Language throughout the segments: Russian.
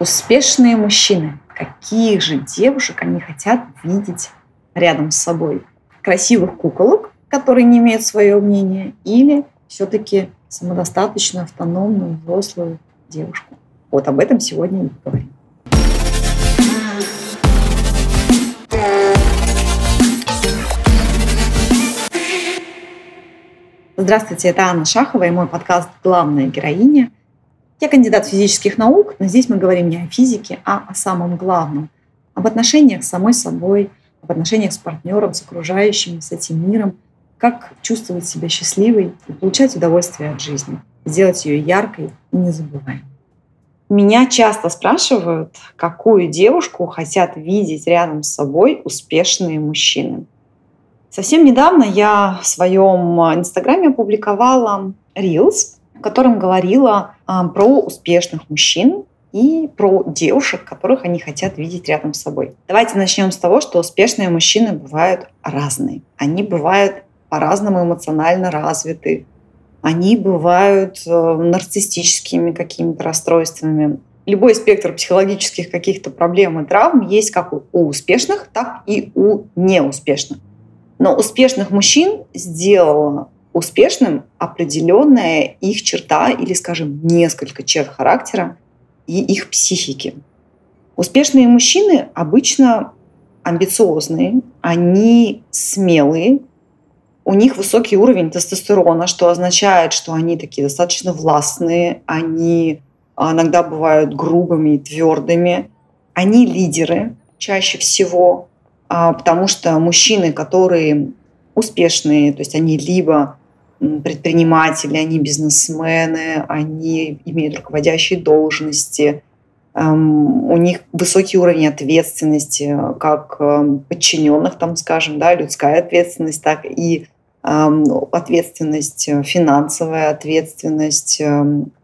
Успешные мужчины. Каких же девушек они хотят видеть рядом с собой? Красивых куколок, которые не имеют свое мнение, или все-таки самодостаточную, автономную, взрослую девушку? Вот об этом сегодня и поговорим. Здравствуйте, это Анна Шахова и мой подкаст «Главная героиня». Я кандидат физических наук, но здесь мы говорим не о физике, а о самом главном. Об отношениях с самой собой, об отношениях с партнером, с окружающими, с этим миром. Как чувствовать себя счастливой и получать удовольствие от жизни. Сделать ее яркой и незабываемой. Меня часто спрашивают, какую девушку хотят видеть рядом с собой успешные мужчины. Совсем недавно я в своем инстаграме опубликовала Reels, в котором говорила про успешных мужчин и про девушек, которых они хотят видеть рядом с собой. Давайте начнем с того, что успешные мужчины бывают разные. Они бывают по-разному эмоционально развиты. Они бывают э, нарциссическими какими-то расстройствами. Любой спектр психологических каких-то проблем и травм есть как у успешных, так и у неуспешных. Но успешных мужчин сделала успешным определенная их черта или, скажем, несколько черт характера и их психики. Успешные мужчины обычно амбициозные, они смелые, у них высокий уровень тестостерона, что означает, что они такие достаточно властные, они иногда бывают грубыми и твердыми, они лидеры чаще всего, а, потому что мужчины, которые успешные, то есть они либо предприниматели, они бизнесмены, они имеют руководящие должности, у них высокий уровень ответственности, как подчиненных, там, скажем, да, людская ответственность, так и ответственность, э, финансовая ответственность.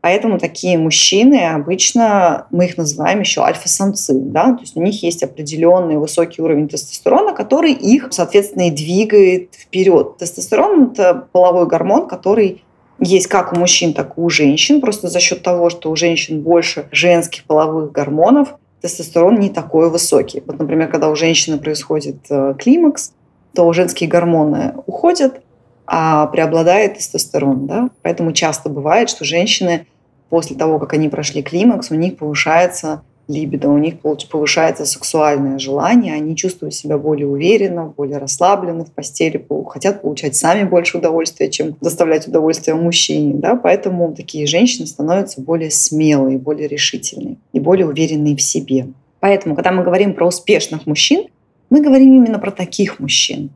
Поэтому такие мужчины обычно, мы их называем еще альфа-самцы. Да? То есть у них есть определенный высокий уровень тестостерона, который их, соответственно, и двигает вперед. Тестостерон – это половой гормон, который есть как у мужчин, так и у женщин. Просто за счет того, что у женщин больше женских половых гормонов, тестостерон не такой высокий. Вот, например, когда у женщины происходит э, климакс, то женские гормоны уходят, а преобладает тестостерон. Да? Поэтому часто бывает, что женщины после того, как они прошли климакс, у них повышается либидо, у них повышается сексуальное желание, они чувствуют себя более уверенно, более расслабленно в постели, хотят получать сами больше удовольствия, чем доставлять удовольствие мужчине. Да? Поэтому такие женщины становятся более смелые, более решительные и более уверенные в себе. Поэтому, когда мы говорим про успешных мужчин, мы говорим именно про таких мужчин.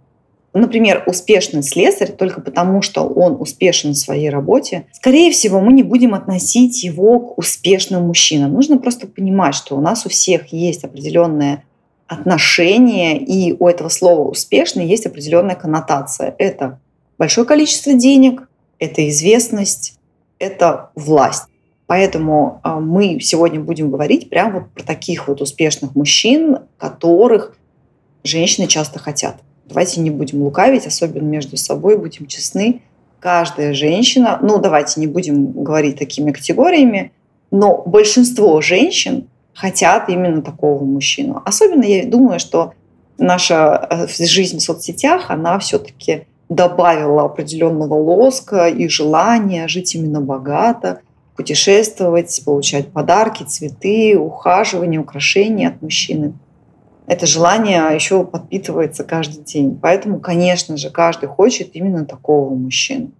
Например, успешный слесарь только потому, что он успешен в своей работе, скорее всего, мы не будем относить его к успешным мужчинам. Нужно просто понимать, что у нас у всех есть определенное отношение, и у этого слова «успешный» есть определенная коннотация. Это большое количество денег, это известность, это власть. Поэтому а, мы сегодня будем говорить прямо вот про таких вот успешных мужчин, которых женщины часто хотят. Давайте не будем лукавить, особенно между собой, будем честны. Каждая женщина, ну давайте не будем говорить такими категориями, но большинство женщин хотят именно такого мужчину. Особенно я думаю, что наша э, жизнь в соцсетях, она все-таки добавила определенного лоска и желания жить именно богато, путешествовать, получать подарки, цветы, ухаживание, украшения от мужчины это желание еще подпитывается каждый день. Поэтому, конечно же, каждый хочет именно такого мужчину.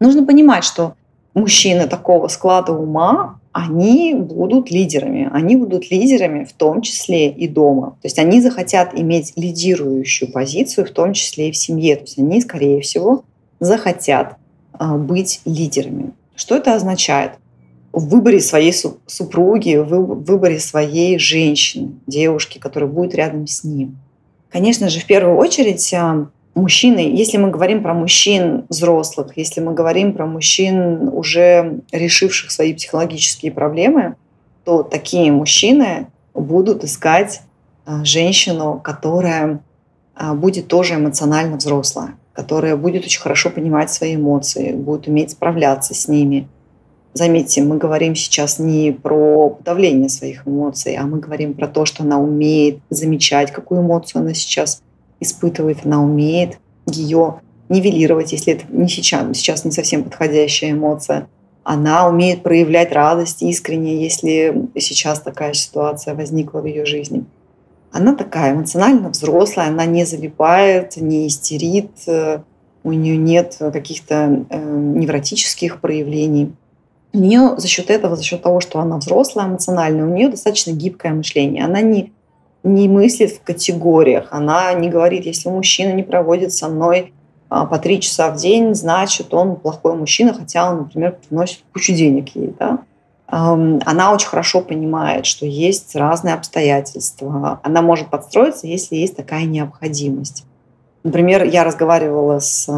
Нужно понимать, что мужчины такого склада ума, они будут лидерами. Они будут лидерами в том числе и дома. То есть они захотят иметь лидирующую позицию, в том числе и в семье. То есть они, скорее всего, захотят а, быть лидерами. Что это означает? В выборе своей супруги, в выборе своей женщины, девушки, которая будет рядом с ним. Конечно же, в первую очередь а, мужчины, если мы говорим про мужчин взрослых, если мы говорим про мужчин, уже решивших свои психологические проблемы, то такие мужчины будут искать а, женщину, которая а, будет тоже эмоционально взрослая, которая будет очень хорошо понимать свои эмоции, будет уметь справляться с ними, Заметьте, мы говорим сейчас не про подавление своих эмоций, а мы говорим про то, что она умеет замечать, какую эмоцию она сейчас испытывает, она умеет ее нивелировать, если это не сейчас, сейчас не совсем подходящая эмоция. Она умеет проявлять радость искренне, если сейчас такая ситуация возникла в ее жизни. Она такая эмоционально взрослая, она не залипает, не истерит, э, у нее нет каких-то э, невротических проявлений у нее за счет этого, за счет того, что она взрослая эмоционально, у нее достаточно гибкое мышление. Она не, не мыслит в категориях. Она не говорит, если мужчина не проводит со мной а, по три часа в день, значит, он плохой мужчина, хотя он, например, приносит кучу денег ей. Да? Она очень хорошо понимает, что есть разные обстоятельства. Она может подстроиться, если есть такая необходимость. Например, я разговаривала с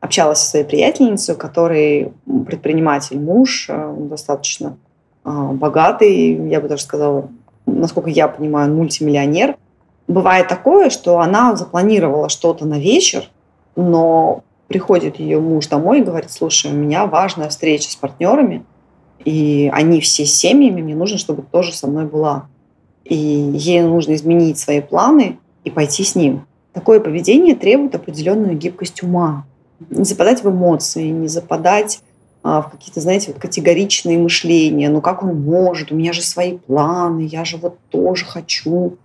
общалась со своей приятельницей, у которой предприниматель муж, э, достаточно а, богатый, я бы даже сказала, насколько я понимаю, мультимиллионер. Бывает такое, что она запланировала что-то на вечер, но приходит ее муж домой и говорит, слушай, у меня важная встреча с партнерами, и они все с семьями, мне нужно, чтобы тоже со мной была. И ей нужно изменить свои планы и пойти с ним. Такое поведение требует определенную гибкость ума не западать в эмоции, не западать а, в какие-то, знаете, вот категоричные мышления. Ну как он может? У меня же свои планы, я же вот тоже хочу.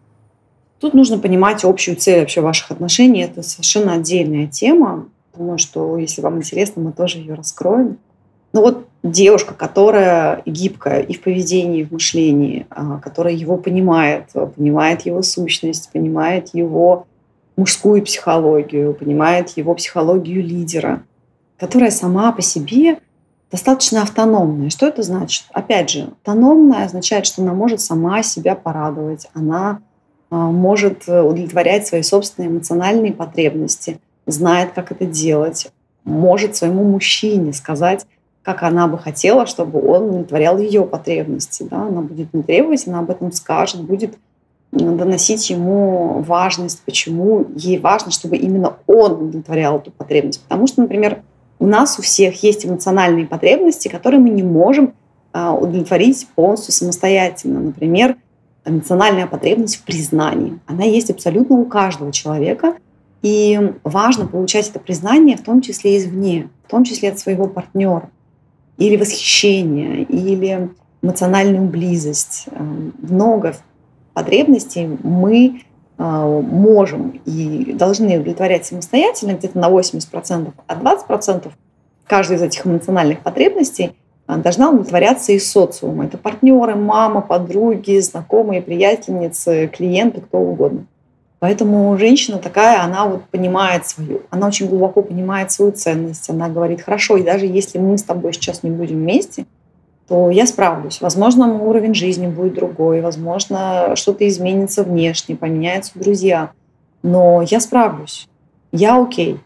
Тут нужно понимать общую цель вообще ваших отношений. Это совершенно отдельная тема. Думаю, что если вам интересно, мы тоже ее раскроем. Ну вот девушка, которая гибкая и в поведении, и в мышлении, а, которая его понимает, понимает его сущность, понимает его мужскую психологию, понимает его психологию лидера, которая сама по себе достаточно автономная. Что это значит? Опять же, автономная означает, что она может сама себя порадовать, она а, может удовлетворять свои собственные эмоциональные потребности, знает, как это делать, может своему мужчине сказать, как она бы хотела, чтобы он удовлетворял ее потребности. Да? Она будет не требовать, она об этом скажет, будет доносить ему важность, почему ей важно, чтобы именно он удовлетворял эту потребность. Потому что, например, у нас у всех есть эмоциональные потребности, которые мы не можем а, удовлетворить полностью самостоятельно. Например, эмоциональная потребность в признании. Она есть абсолютно у каждого человека. И важно получать это признание, в том числе извне, в том числе от своего партнера. Или восхищение, или эмоциональную близость. Много потребностей мы а, можем и должны удовлетворять самостоятельно где-то на 80%, а 20% каждой из этих эмоциональных потребностей а, должна удовлетворяться из социума. Это партнеры, мама, подруги, знакомые, приятельницы, клиенты, кто угодно. Поэтому женщина такая, она вот понимает свою, она очень глубоко понимает свою ценность. Она говорит, хорошо, и даже если мы с тобой сейчас не будем вместе, то я справлюсь. Возможно, мой уровень жизни будет другой, возможно, что-то изменится внешне, поменяются друзья, но я справлюсь, я окей.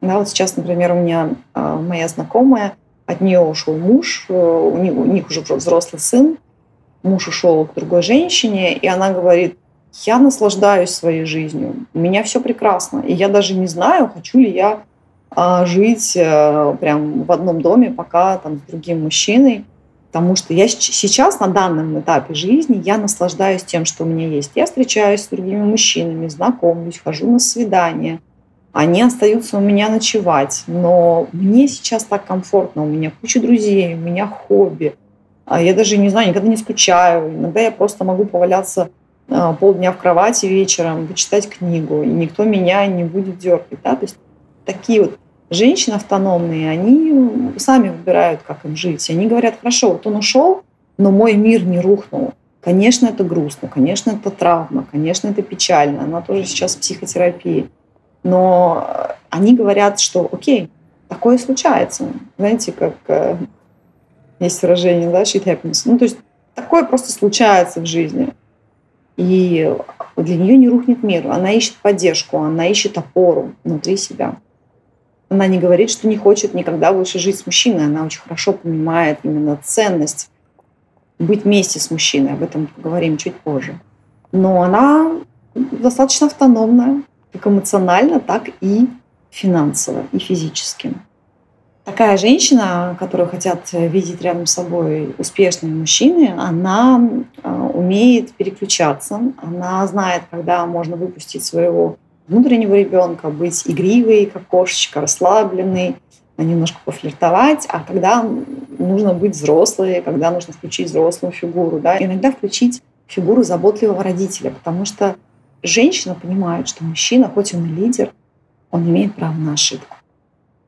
Да, вот сейчас, например, у меня э, моя знакомая, от нее ушел муж, э, у, них, у них уже взрослый сын, муж ушел к другой женщине, и она говорит, я наслаждаюсь своей жизнью, у меня все прекрасно, и я даже не знаю, хочу ли я а, жить э, прям в одном доме, пока там с другим мужчиной. Потому что я сейчас на данном этапе жизни я наслаждаюсь тем, что у меня есть. Я встречаюсь с другими мужчинами, знакомлюсь, хожу на свидания. Они остаются у меня ночевать. Но мне сейчас так комфортно. У меня куча друзей, у меня хобби. А я даже не знаю, никогда не скучаю. Иногда я просто могу поваляться э, полдня в кровати вечером, почитать книгу, и никто меня не будет дергать. Да? То есть такие вот женщины автономные, они сами выбирают, как им жить. Они говорят, хорошо, вот он ушел, но мой мир не рухнул. Конечно, это грустно, конечно, это травма, конечно, это печально. Она тоже сейчас в психотерапии. Но они говорят, что окей, такое случается. Знаете, как э, есть выражение, да, shit happens. Ну, то есть такое просто случается в жизни. И для нее не рухнет мир. Она ищет поддержку, она ищет опору внутри себя. Она не говорит, что не хочет никогда больше жить с мужчиной. Она очень хорошо понимает именно ценность быть вместе с мужчиной. Об этом поговорим чуть позже. Но она достаточно автономная, как эмоционально, так и финансово, и физически. Такая женщина, которую хотят видеть рядом с собой успешные мужчины, она э, умеет переключаться, она знает, когда можно выпустить своего внутреннего ребенка, быть игривой, как кошечка, расслабленной, немножко пофлиртовать, а когда нужно быть взрослой, когда нужно включить взрослую фигуру, да, иногда включить фигуру заботливого родителя, потому что женщина понимает, что мужчина, хоть он и лидер, он имеет право на ошибку.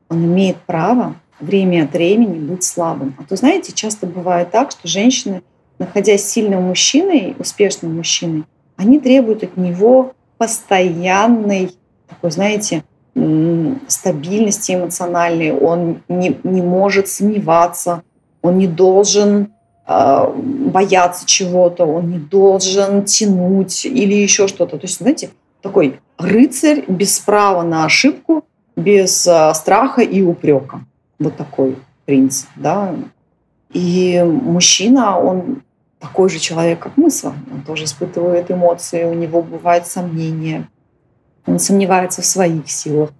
Он имеет право время от времени быть слабым. А то, знаете, часто бывает так, что женщины, находясь сильным мужчиной, успешным мужчиной, они требуют от него постоянной такой, знаете, стабильности эмоциональной, он не, не может сомневаться, он не должен э, бояться чего-то, он не должен тянуть или еще что-то. То есть, знаете, такой рыцарь без права на ошибку, без э, страха и упрека. Вот такой принцип, да. И мужчина, он такой же человек, как мы с вами. Он тоже испытывает эмоции, у него бывают сомнения, он сомневается в своих силах,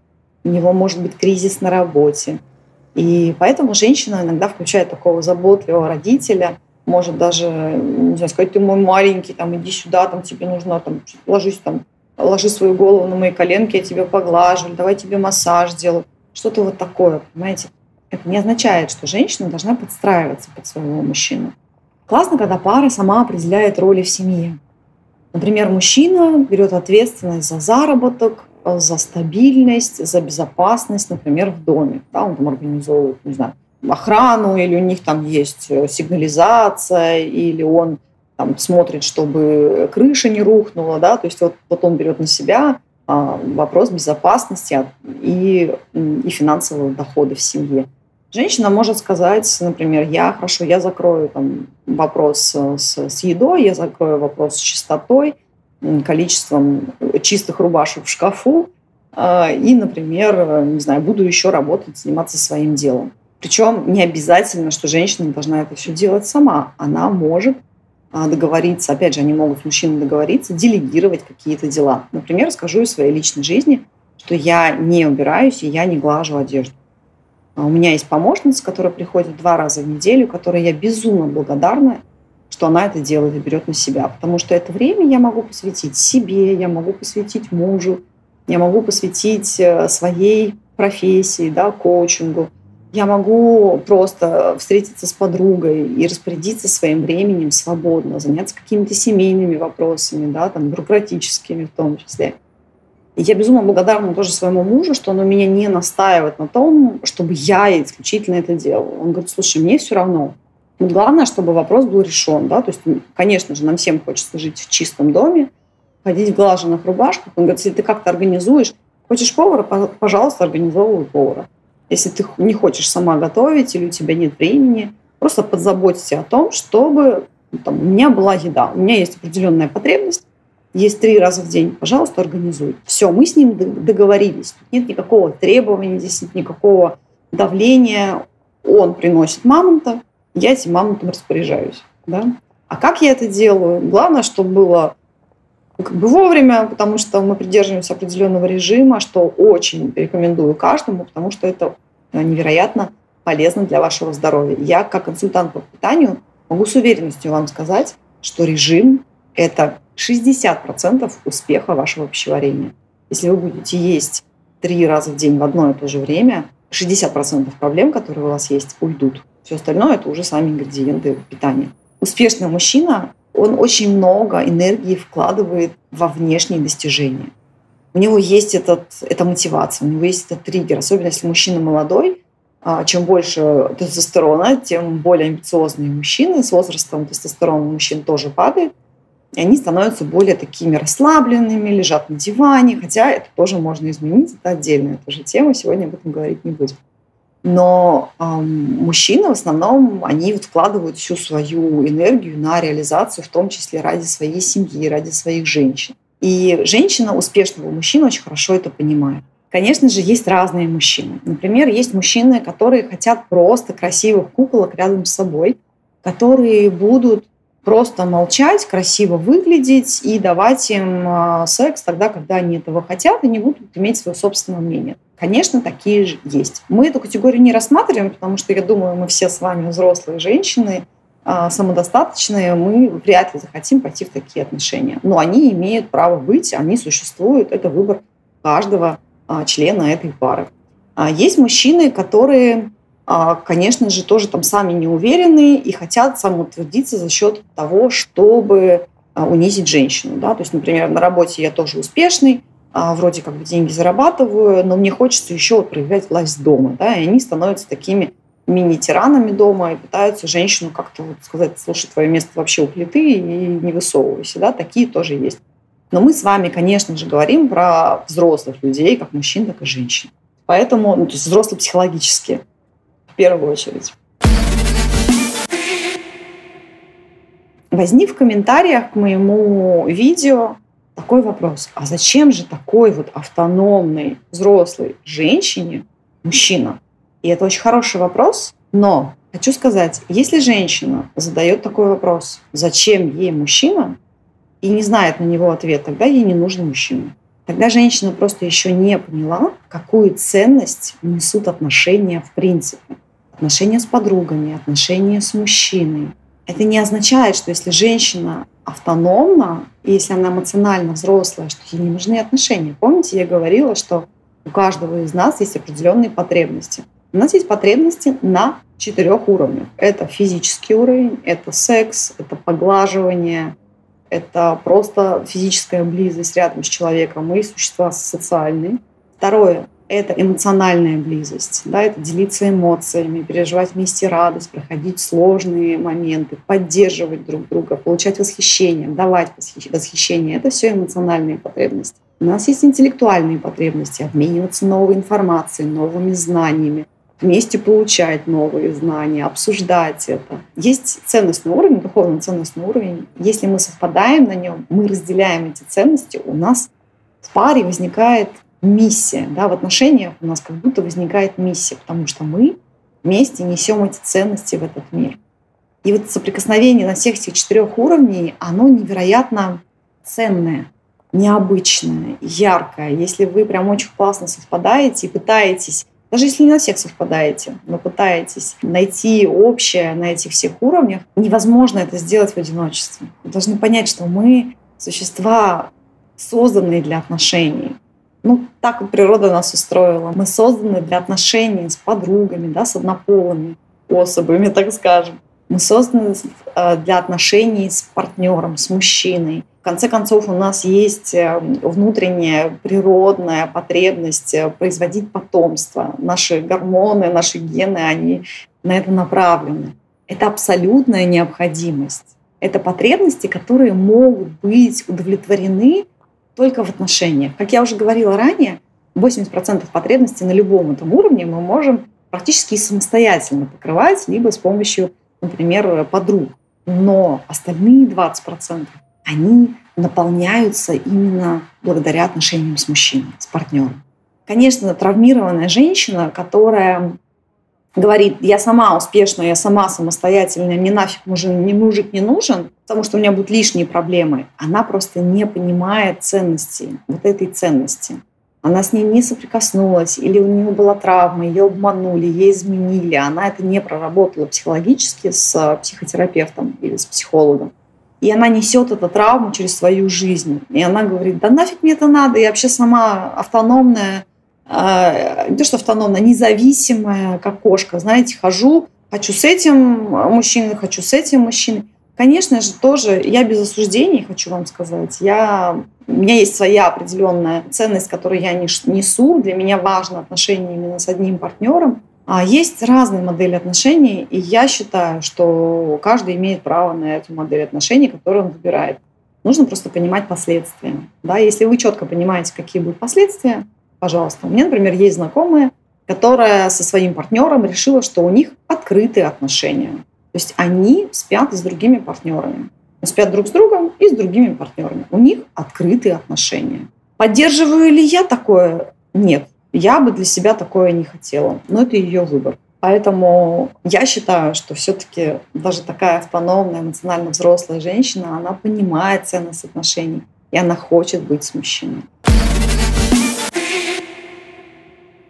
у него может быть кризис на работе. И поэтому женщина иногда включает такого заботливого родителя, может даже, не знаю, сказать, ты мой маленький, там, иди сюда, там, тебе нужно, там, ложись там, ложи свою голову на мои коленки, я тебя поглажу, давай тебе массаж сделаю. Что-то вот такое, понимаете? Это не означает, что женщина должна подстраиваться под своего мужчину. Классно, когда пара сама определяет роли в семье. Например, мужчина берет ответственность за заработок, за стабильность, за безопасность, например, в доме. Да, он там организовывает, не знаю, охрану, или у них там есть э, сигнализация, или он там смотрит, чтобы крыша не рухнула, да, то есть вот, вот он берет на себя а, вопрос безопасности и, и финансового дохода в семье. Женщина может сказать, например, я хорошо, я закрою там, вопрос с, с едой, я закрою вопрос с чистотой, количеством чистых рубашек в шкафу, а, и, например, не знаю, буду еще работать, заниматься своим делом. Причем не обязательно, что женщина должна это все делать сама. Она может а, договориться, опять же, они могут с мужчиной договориться, делегировать какие-то дела. Например, скажу из своей личной жизни, что я не убираюсь и я не глажу одежду. А у меня есть помощница, которая приходит два раза в неделю, которой я безумно благодарна, что она это делает и берет на себя. Потому что это время я могу посвятить себе, я могу посвятить мужу, я могу посвятить э, своей профессии, да, коучингу. Я могу просто встретиться с подругой и распорядиться своим временем свободно, заняться какими-то семейными вопросами, да, там, бюрократическими в том числе. Я безумно благодарна тоже своему мужу, что он у меня не настаивает на том, чтобы я исключительно это делала. Он говорит, слушай, мне все равно. Но главное, чтобы вопрос был решен. Да? То есть, конечно же, нам всем хочется жить в чистом доме, ходить в глаженных рубашках. Он говорит, если ты как-то организуешь, хочешь повара, пожалуйста, организовывай повара. Если ты не хочешь сама готовить или у тебя нет времени, просто подзаботься о том, чтобы ну, там, у меня была еда, у меня есть определенная потребность, есть три раза в день, пожалуйста, организуй. Все, мы с ним договорились. Нет никакого требования, здесь нет никакого давления. Он приносит мамонта, я этим мамонтом распоряжаюсь. Да? А как я это делаю? Главное, чтобы было ну, как бы вовремя, потому что мы придерживаемся определенного режима, что очень рекомендую каждому, потому что это невероятно полезно для вашего здоровья. Я, как консультант по питанию, могу с уверенностью вам сказать, что режим – это 60% успеха вашего пищеварения. Если вы будете есть три раза в день в одно и то же время, 60% проблем, которые у вас есть, уйдут. Все остальное – это уже сами ингредиенты питания. Успешный мужчина, он очень много энергии вкладывает во внешние достижения. У него есть этот, эта мотивация, у него есть этот триггер. Особенно если мужчина молодой, а, чем больше тестостерона, тем более амбициозные мужчины. С возрастом тестостерон у мужчин тоже падает. И они становятся более такими расслабленными, лежат на диване, хотя это тоже можно изменить, это отдельная тоже тема, сегодня об этом говорить не будем. Но э, мужчины в основном, они вот вкладывают всю свою энергию на реализацию, в том числе ради своей семьи, ради своих женщин. И женщина успешного мужчины очень хорошо это понимает. Конечно же, есть разные мужчины. Например, есть мужчины, которые хотят просто красивых куколок рядом с собой, которые будут просто молчать, красиво выглядеть и давать им а, секс тогда, когда они этого хотят и не будут иметь свое собственное мнение. Конечно, такие же есть. Мы эту категорию не рассматриваем, потому что, я думаю, мы все с вами взрослые женщины, а, самодостаточные, мы вряд ли захотим пойти в такие отношения. Но они имеют право быть, они существуют, это выбор каждого а, члена этой пары. Есть мужчины, которые конечно же, тоже там сами не уверены и хотят самоутвердиться за счет того, чтобы а, унизить женщину. Да? То есть, например, на работе я тоже успешный, а, вроде как бы деньги зарабатываю, но мне хочется еще проявлять власть дома. Да? И они становятся такими мини-тиранами дома и пытаются женщину как-то вот сказать, слушай, твое место вообще у плиты и не высовывайся. Да? Такие тоже есть. Но мы с вами, конечно же, говорим про взрослых людей, как мужчин, так и женщин. Поэтому, ну, то есть взрослые психологически в первую очередь. Возник в комментариях к моему видео такой вопрос. А зачем же такой вот автономной взрослой женщине мужчина? И это очень хороший вопрос, но хочу сказать, если женщина задает такой вопрос, зачем ей мужчина, и не знает на него ответ, тогда ей не нужен мужчина. Тогда женщина просто еще не поняла, какую ценность несут отношения в принципе отношения с подругами, отношения с мужчиной. Это не означает, что если женщина автономна, и если она эмоционально взрослая, что ей не нужны отношения. Помните, я говорила, что у каждого из нас есть определенные потребности. У нас есть потребности на четырех уровнях. Это физический уровень, это секс, это поглаживание, это просто физическая близость рядом с человеком. Мы существа социальные. Второе это эмоциональная близость, да, это делиться эмоциями, переживать вместе радость, проходить сложные моменты, поддерживать друг друга, получать восхищение, давать восхищение. Это все эмоциональные потребности. У нас есть интеллектуальные потребности, обмениваться новой информацией, новыми знаниями, вместе получать новые знания, обсуждать это. Есть ценностный уровень, духовный ценностный уровень. Если мы совпадаем на нем, мы разделяем эти ценности, у нас в паре возникает миссия. Да, в отношениях у нас как будто возникает миссия, потому что мы вместе несем эти ценности в этот мир. И вот соприкосновение на всех этих четырех уровней, оно невероятно ценное, необычное, яркое. Если вы прям очень классно совпадаете и пытаетесь, даже если не на всех совпадаете, но пытаетесь найти общее на этих всех уровнях, невозможно это сделать в одиночестве. Вы должны понять, что мы существа, созданные для отношений. Ну, так природа нас устроила. Мы созданы для отношений с подругами, да, с однополыми особами, так скажем. Мы созданы э, для отношений с партнером, с мужчиной. В конце концов, у нас есть э, внутренняя природная потребность э, производить потомство. Наши гормоны, наши гены, они на это направлены. Это абсолютная необходимость. Это потребности, которые могут быть удовлетворены только в отношениях. Как я уже говорила ранее, 80% потребностей на любом этом уровне мы можем практически самостоятельно покрывать, либо с помощью, например, подруг. Но остальные 20% они наполняются именно благодаря отношениям с мужчиной, с партнером. Конечно, травмированная женщина, которая говорит, я сама успешная, я сама самостоятельная, мне нафиг мужик, мне мужик не нужен, потому что у меня будут лишние проблемы. Она просто не понимает ценности, вот этой ценности. Она с ней не соприкоснулась, или у нее была травма, ее обманули, ей изменили. Она это не проработала психологически с психотерапевтом или с психологом. И она несет эту травму через свою жизнь. И она говорит, да нафиг мне это надо, я вообще сама автономная, не то что автономная, независимая, как кошка, знаете, хожу, хочу с этим мужчиной, хочу с этим мужчиной. Конечно же, тоже я без осуждений, хочу вам сказать. Я, у меня есть своя определенная ценность, которую я несу. Для меня важно отношения именно с одним партнером. А есть разные модели отношений, и я считаю, что каждый имеет право на эту модель отношений, которую он выбирает. Нужно просто понимать последствия. Да? Если вы четко понимаете, какие будут последствия, пожалуйста. У меня, например, есть знакомая, которая со своим партнером решила, что у них открытые отношения. То есть они спят с другими партнерами. Спят друг с другом и с другими партнерами. У них открытые отношения. Поддерживаю ли я такое? Нет. Я бы для себя такое не хотела. Но это ее выбор. Поэтому я считаю, что все-таки даже такая автономная, эмоционально взрослая женщина, она понимает ценность отношений, и она хочет быть с мужчиной.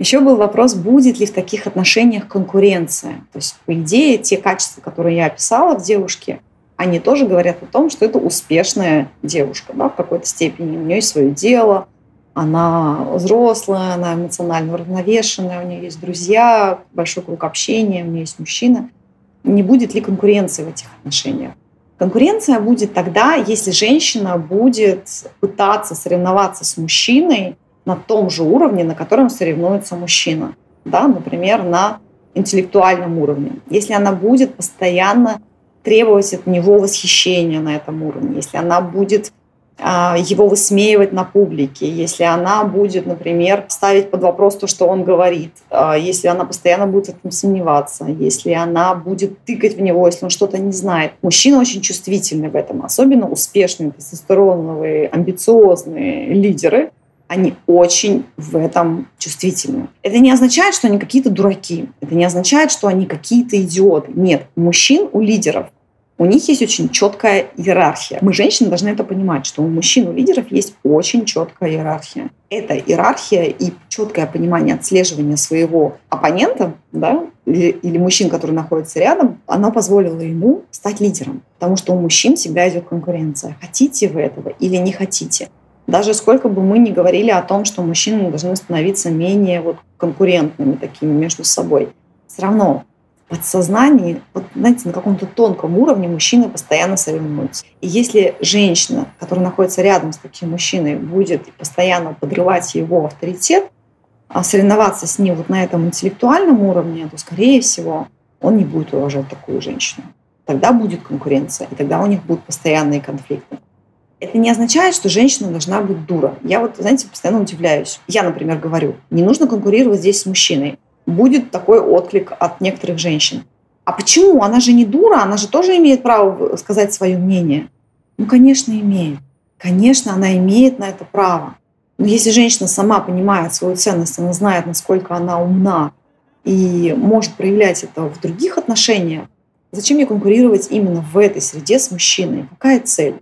Еще был вопрос, будет ли в таких отношениях конкуренция. То есть, по идее, те качества, которые я описала в девушке, они тоже говорят о том, что это успешная девушка да, в какой-то степени. У нее есть свое дело, она взрослая, она эмоционально уравновешенная, у нее есть друзья, большой круг общения, у нее есть мужчина. Не будет ли конкуренции в этих отношениях? Конкуренция будет тогда, если женщина будет пытаться соревноваться с мужчиной на том же уровне, на котором соревнуется мужчина. Да? Например, на интеллектуальном уровне. Если она будет постоянно требовать от него восхищения на этом уровне, если она будет а, его высмеивать на публике, если она будет, например, ставить под вопрос то, что он говорит, а, если она постоянно будет в этом сомневаться, если она будет тыкать в него, если он что-то не знает. Мужчины очень чувствительны в этом, особенно успешные, тестостероновые, амбициозные лидеры, они очень в этом чувствительны. Это не означает, что они какие-то дураки. Это не означает, что они какие-то идиоты. Нет, у мужчин, у лидеров у них есть очень четкая иерархия. Мы, женщины, должны это понимать, что у мужчин, у лидеров есть очень четкая иерархия. Эта иерархия и четкое понимание отслеживания своего оппонента, да, или, или мужчин, которые находятся рядом, оно позволило ему стать лидером. Потому что у мужчин всегда идет конкуренция. Хотите вы этого или не хотите. Даже сколько бы мы ни говорили о том, что мужчины должны становиться менее вот конкурентными такими между собой, все равно подсознании, вот, знаете, на каком-то тонком уровне мужчины постоянно соревнуются. И если женщина, которая находится рядом с таким мужчиной, будет постоянно подрывать его авторитет, а соревноваться с ним вот на этом интеллектуальном уровне, то, скорее всего, он не будет уважать такую женщину. Тогда будет конкуренция, и тогда у них будут постоянные конфликты. Это не означает, что женщина должна быть дура. Я вот, знаете, постоянно удивляюсь. Я, например, говорю, не нужно конкурировать здесь с мужчиной будет такой отклик от некоторых женщин. А почему? Она же не дура, она же тоже имеет право сказать свое мнение. Ну, конечно, имеет. Конечно, она имеет на это право. Но если женщина сама понимает свою ценность, она знает, насколько она умна и может проявлять это в других отношениях, зачем ей конкурировать именно в этой среде с мужчиной? Какая цель?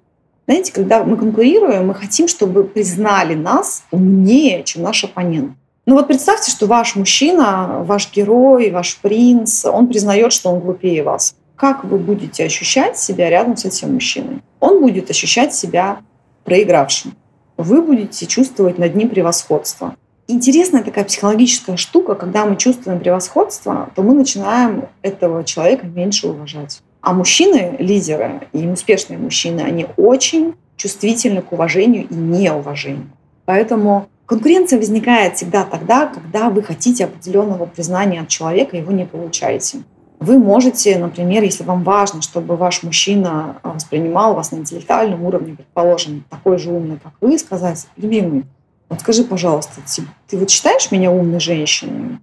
Знаете, когда мы конкурируем, мы хотим, чтобы признали нас умнее, чем наш оппонент. Ну вот представьте, что ваш мужчина, ваш герой, ваш принц, он признает, что он глупее вас. Как вы будете ощущать себя рядом с этим мужчиной? Он будет ощущать себя проигравшим. Вы будете чувствовать над ним превосходство. Интересная такая психологическая штука, когда мы чувствуем превосходство, то мы начинаем этого человека меньше уважать. А мужчины, лидеры и успешные мужчины, они очень чувствительны к уважению и неуважению. Поэтому Конкуренция возникает всегда тогда, когда вы хотите определенного признания от человека, его не получаете. Вы можете, например, если вам важно, чтобы ваш мужчина а, воспринимал вас на интеллектуальном уровне, предположим, такой же умный, как вы, сказать, любимый, вот скажи, пожалуйста, ты, ты вот считаешь меня умной женщиной?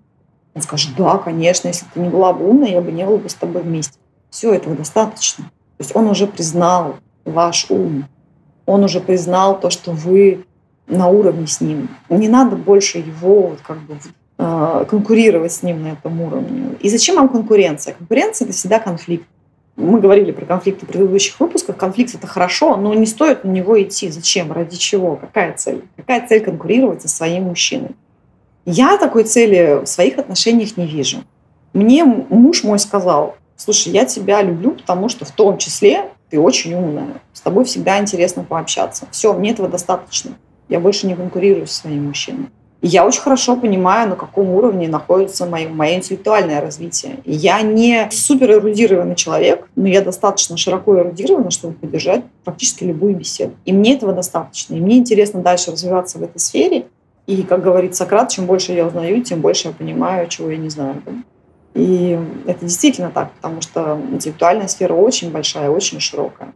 Он скажет, да, конечно, если ты не была бы умной, я бы не была бы с тобой вместе. Все, этого достаточно. То есть он уже признал ваш ум. Он уже признал то, что вы на уровне с ним. Не надо больше его вот как бы а, конкурировать с ним на этом уровне. И зачем вам конкуренция? Конкуренция – это всегда конфликт. Мы говорили про конфликты в предыдущих выпусках. Конфликт – это хорошо, но не стоит на него идти. Зачем? Ради чего? Какая цель? Какая цель конкурировать со своим мужчиной? Я такой цели в своих отношениях не вижу. Мне муж мой сказал, слушай, я тебя люблю, потому что в том числе ты очень умная, с тобой всегда интересно пообщаться. Все, мне этого достаточно. Я больше не конкурирую со своим мужчиной. И я очень хорошо понимаю, на каком уровне находится мое, мое интеллектуальное развитие. И я не супер эрудированный человек, но я достаточно широко эрудирована, чтобы поддержать практически любую беседу. И мне этого достаточно. И мне интересно дальше развиваться в этой сфере. И, как говорит Сократ, чем больше я узнаю, тем больше я понимаю, чего я не знаю. И это действительно так, потому что интеллектуальная сфера очень большая, очень широкая.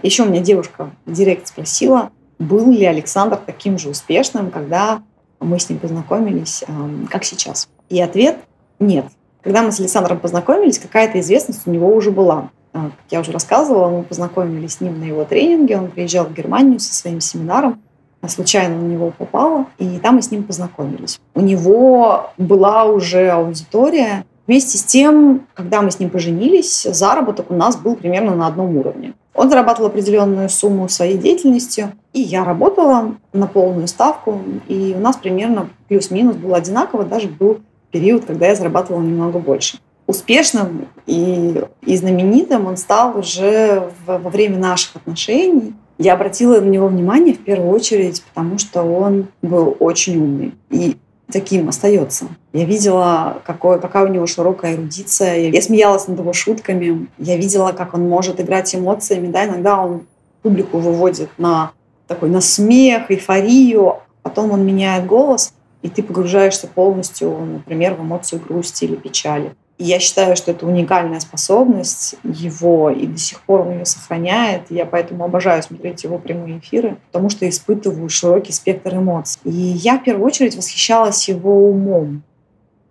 Еще у меня девушка директ спросила, был ли Александр таким же успешным, когда мы с ним познакомились, как сейчас. И ответ – нет. Когда мы с Александром познакомились, какая-то известность у него уже была. А, как я уже рассказывала, мы познакомились с ним на его тренинге, он приезжал в Германию со своим семинаром. Случайно на него попала, и там мы с ним познакомились. У него была уже аудитория. Вместе с тем, когда мы с ним поженились, заработок у нас был примерно на одном уровне. Он зарабатывал определенную сумму своей деятельностью, и я работала на полную ставку, и у нас примерно плюс-минус было одинаково, даже был период, когда я зарабатывала немного больше. Успешным и, и знаменитым он стал уже во время наших отношений. Я обратила на него внимание в первую очередь, потому что он был очень умный. И таким остается. Я видела, какой, какая у него широкая эрудиция. Я смеялась над его шутками. Я видела, как он может играть эмоциями. Да, иногда он публику выводит на такой на смех, эйфорию. Потом он меняет голос, и ты погружаешься полностью, например, в эмоцию грусти или печали. Я считаю, что это уникальная способность его, и до сих пор он ее сохраняет. Я поэтому обожаю смотреть его прямые эфиры, потому что испытываю широкий спектр эмоций. И я в первую очередь восхищалась его умом.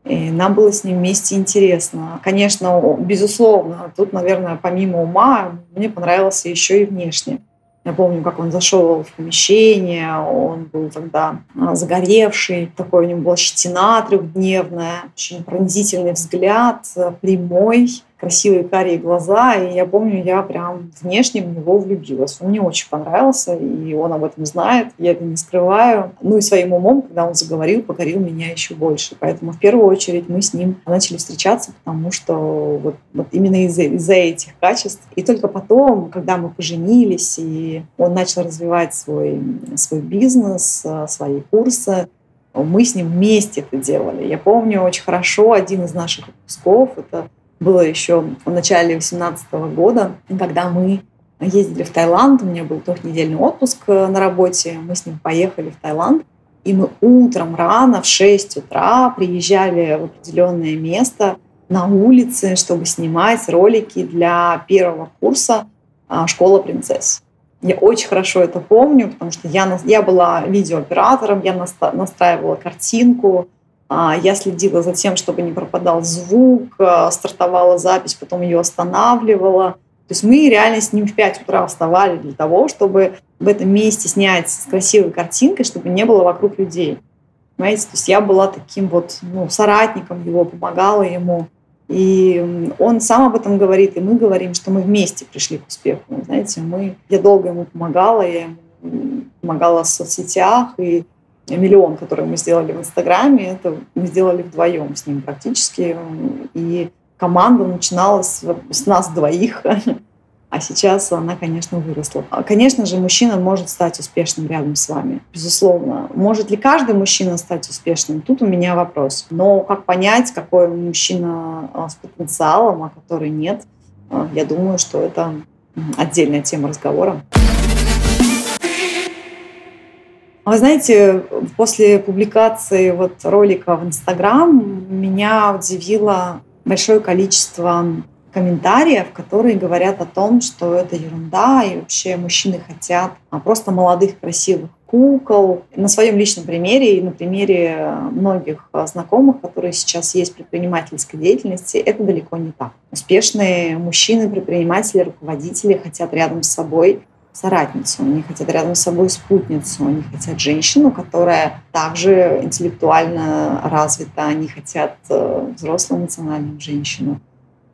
И нам было с ним вместе интересно. Конечно, безусловно, тут, наверное, помимо ума, мне понравился еще и внешне. Я помню, как он зашел в помещение, он был тогда а, загоревший, такой у него была щетина трехдневная, очень пронзительный взгляд, прямой красивые карие глаза, и я помню, я прям внешне в него влюбилась. Он мне очень понравился, и он об этом знает, я это не скрываю. Ну и своим умом, когда он заговорил, покорил меня еще больше. Поэтому в первую очередь мы с ним начали встречаться, потому что вот, вот именно из-за из этих качеств. И только потом, когда мы поженились, и он начал развивать свой, свой бизнес, свои курсы, мы с ним вместе это делали. Я помню очень хорошо один из наших выпусков, это было еще в начале 2018 года, когда мы ездили в Таиланд, у меня был трехнедельный отпуск э, на работе, мы с ним поехали в Таиланд, и мы утром рано в 6 утра приезжали в определенное место на улице, чтобы снимать ролики для первого курса а, «Школа принцесс». Я очень хорошо это помню, потому что я, я была видеооператором, я настраивала картинку, я следила за тем, чтобы не пропадал звук, а, стартовала запись, потом ее останавливала. То есть мы реально с ним в 5 утра вставали для того, чтобы в этом месте снять с красивой картинкой, чтобы не было вокруг людей. Понимаете? То есть я была таким вот ну, соратником его, помогала ему. И он сам об этом говорит, и мы говорим, что мы вместе пришли к успеху. Знаете, мы, я долго ему помогала, я ему помогала в соцсетях, и миллион, который мы сделали в Инстаграме, это мы сделали вдвоем с ним практически. И команда начиналась с нас двоих, а сейчас она, конечно, выросла. А, конечно же, мужчина может стать успешным рядом с вами, безусловно. Может ли каждый мужчина стать успешным? Тут у меня вопрос. Но как понять, какой мужчина а, с потенциалом, а который нет, а, я думаю, что это отдельная тема разговора. Вы знаете, после публикации вот ролика в Инстаграм меня удивило большое количество комментариев, которые говорят о том, что это ерунда, и вообще мужчины хотят а, просто молодых, красивых кукол. На своем личном примере и на примере многих а, знакомых, которые сейчас есть в предпринимательской деятельности, это далеко не так. Успешные мужчины, предприниматели, руководители хотят рядом с собой соратницу, они хотят рядом с собой спутницу, они хотят женщину, которая также интеллектуально развита, они хотят э, взрослую эмоциональную женщину.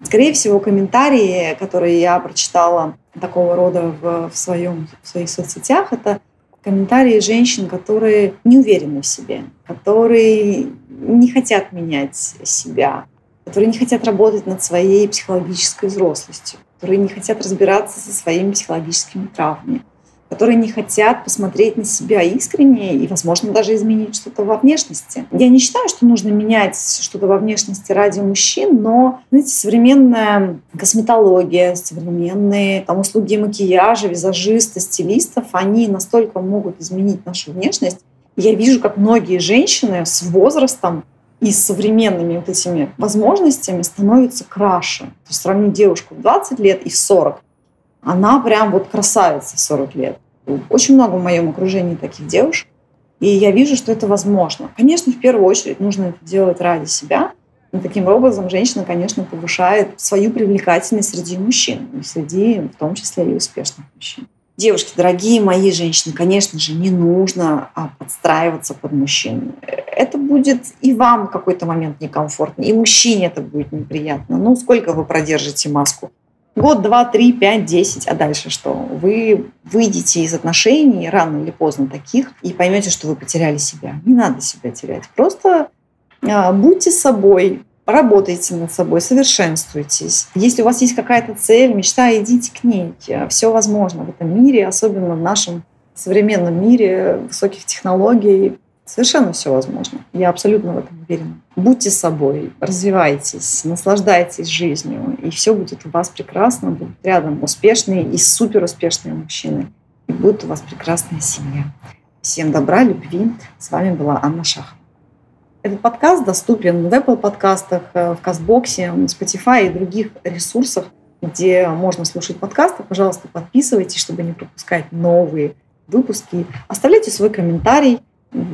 Скорее всего, комментарии, которые я прочитала такого рода в, в, своем, в своих соцсетях, это комментарии женщин, которые не уверены в себе, которые не хотят менять себя, которые не хотят работать над своей психологической взрослостью которые не хотят разбираться со своими психологическими травмами, которые не хотят посмотреть на себя искренне и, возможно, даже изменить что-то во внешности. Я не считаю, что нужно менять что-то во внешности ради мужчин, но, знаете, современная косметология, современные там, услуги макияжа, визажиста, стилистов, они настолько могут изменить нашу внешность. Я вижу, как многие женщины с возрастом и с современными вот этими возможностями становится краше. То есть сравнить девушку в 20 лет и в 40. Она прям вот красавица в 40 лет. Очень много в моем окружении таких девушек. И я вижу, что это возможно. Конечно, в первую очередь нужно это делать ради себя. И таким образом женщина, конечно, повышает свою привлекательность среди мужчин, и среди, в том числе, и успешных мужчин. Девушки, дорогие мои женщины, конечно же, не нужно а, подстраиваться под мужчин. Это будет и вам какой-то момент некомфортно, и мужчине это будет неприятно. Ну, сколько вы продержите маску? Год, два, три, пять, десять, а дальше что? Вы выйдете из отношений рано или поздно таких и поймете, что вы потеряли себя. Не надо себя терять. Просто а, будьте собой, Работайте над собой, совершенствуйтесь. Если у вас есть какая-то цель, мечта, идите к ней. Все возможно в этом мире, особенно в нашем современном мире высоких технологий. Совершенно все возможно. Я абсолютно в этом уверена. Будьте собой, развивайтесь, наслаждайтесь жизнью, и все будет у вас прекрасно. Будут рядом успешные и супер успешные мужчины. И будет у вас прекрасная семья. Всем добра, любви. С вами была Анна Шахова. Этот подкаст доступен в Apple подкастах, э, в Казбоксе, в Spotify и других ресурсах, где можно слушать подкасты. Пожалуйста, подписывайтесь, чтобы не пропускать новые выпуски. Оставляйте свой комментарий.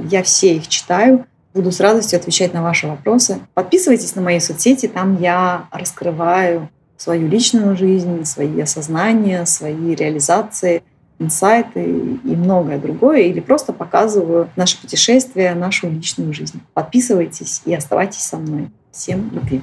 Я все их читаю. Буду с радостью отвечать на ваши вопросы. Подписывайтесь на мои соцсети. Там я раскрываю свою личную жизнь, свои осознания, свои реализации – инсайты и многое другое, или просто показываю наше путешествие, нашу личную жизнь. Подписывайтесь и оставайтесь со мной. Всем любви!